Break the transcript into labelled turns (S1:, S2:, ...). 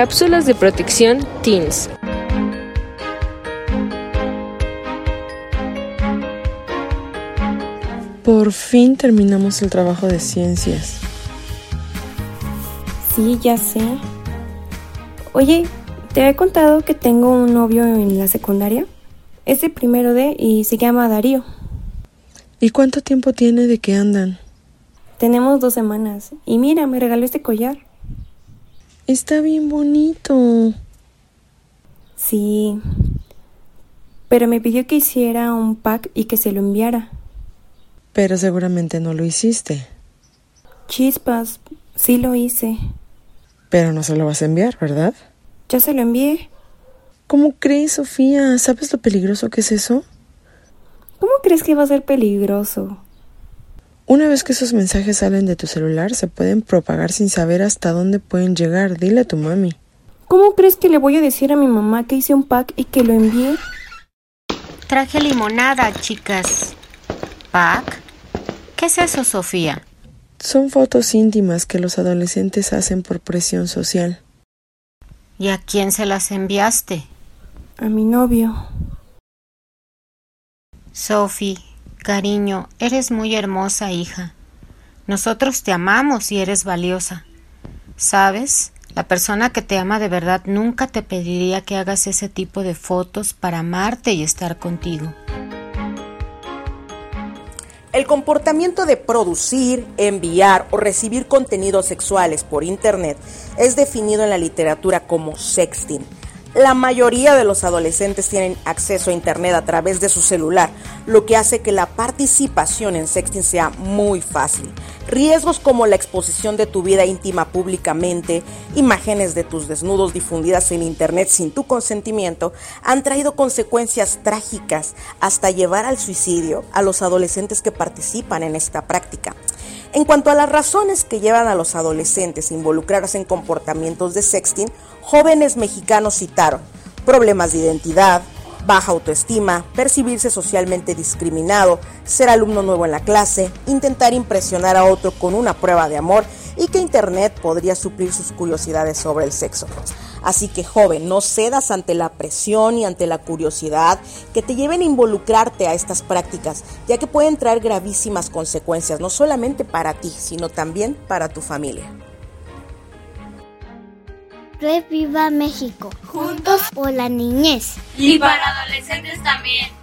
S1: Cápsulas de protección Teens.
S2: Por fin terminamos el trabajo de ciencias.
S3: Sí, ya sé. Oye, ¿te he contado que tengo un novio en la secundaria? Es el primero de y se llama Darío.
S2: ¿Y cuánto tiempo tiene de que andan?
S3: Tenemos dos semanas. Y mira, me regaló este collar.
S2: Está bien bonito.
S3: Sí. Pero me pidió que hiciera un pack y que se lo enviara.
S2: Pero seguramente no lo hiciste.
S3: Chispas, sí lo hice.
S2: Pero no se lo vas a enviar, ¿verdad?
S3: Ya se lo envié.
S2: ¿Cómo crees, Sofía? ¿Sabes lo peligroso que es eso?
S3: ¿Cómo crees que va a ser peligroso?
S2: Una vez que esos mensajes salen de tu celular, se pueden propagar sin saber hasta dónde pueden llegar. Dile a tu mami.
S3: ¿Cómo crees que le voy a decir a mi mamá que hice un pack y que lo envié?
S4: Traje limonada, chicas. ¿Pack? ¿Qué es eso, Sofía?
S2: Son fotos íntimas que los adolescentes hacen por presión social.
S4: ¿Y a quién se las enviaste?
S3: A mi novio.
S4: Sophie, cariño, eres muy hermosa, hija. Nosotros te amamos y eres valiosa. ¿Sabes? La persona que te ama de verdad nunca te pediría que hagas ese tipo de fotos para amarte y estar contigo.
S5: El comportamiento de producir, enviar o recibir contenidos sexuales por Internet es definido en la literatura como sexting. La mayoría de los adolescentes tienen acceso a Internet a través de su celular, lo que hace que la participación en sexting sea muy fácil. Riesgos como la exposición de tu vida íntima públicamente, imágenes de tus desnudos difundidas en Internet sin tu consentimiento, han traído consecuencias trágicas hasta llevar al suicidio a los adolescentes que participan en esta práctica. En cuanto a las razones que llevan a los adolescentes a involucrarse en comportamientos de sexting, jóvenes mexicanos citaron problemas de identidad, baja autoestima, percibirse socialmente discriminado, ser alumno nuevo en la clase, intentar impresionar a otro con una prueba de amor y que Internet podría suplir sus curiosidades sobre el sexo. Así que joven, no cedas ante la presión y ante la curiosidad que te lleven a involucrarte a estas prácticas, ya que pueden traer gravísimas consecuencias, no solamente para ti, sino también para tu familia.
S6: Reviva México, juntos por la niñez.
S7: Y para adolescentes también.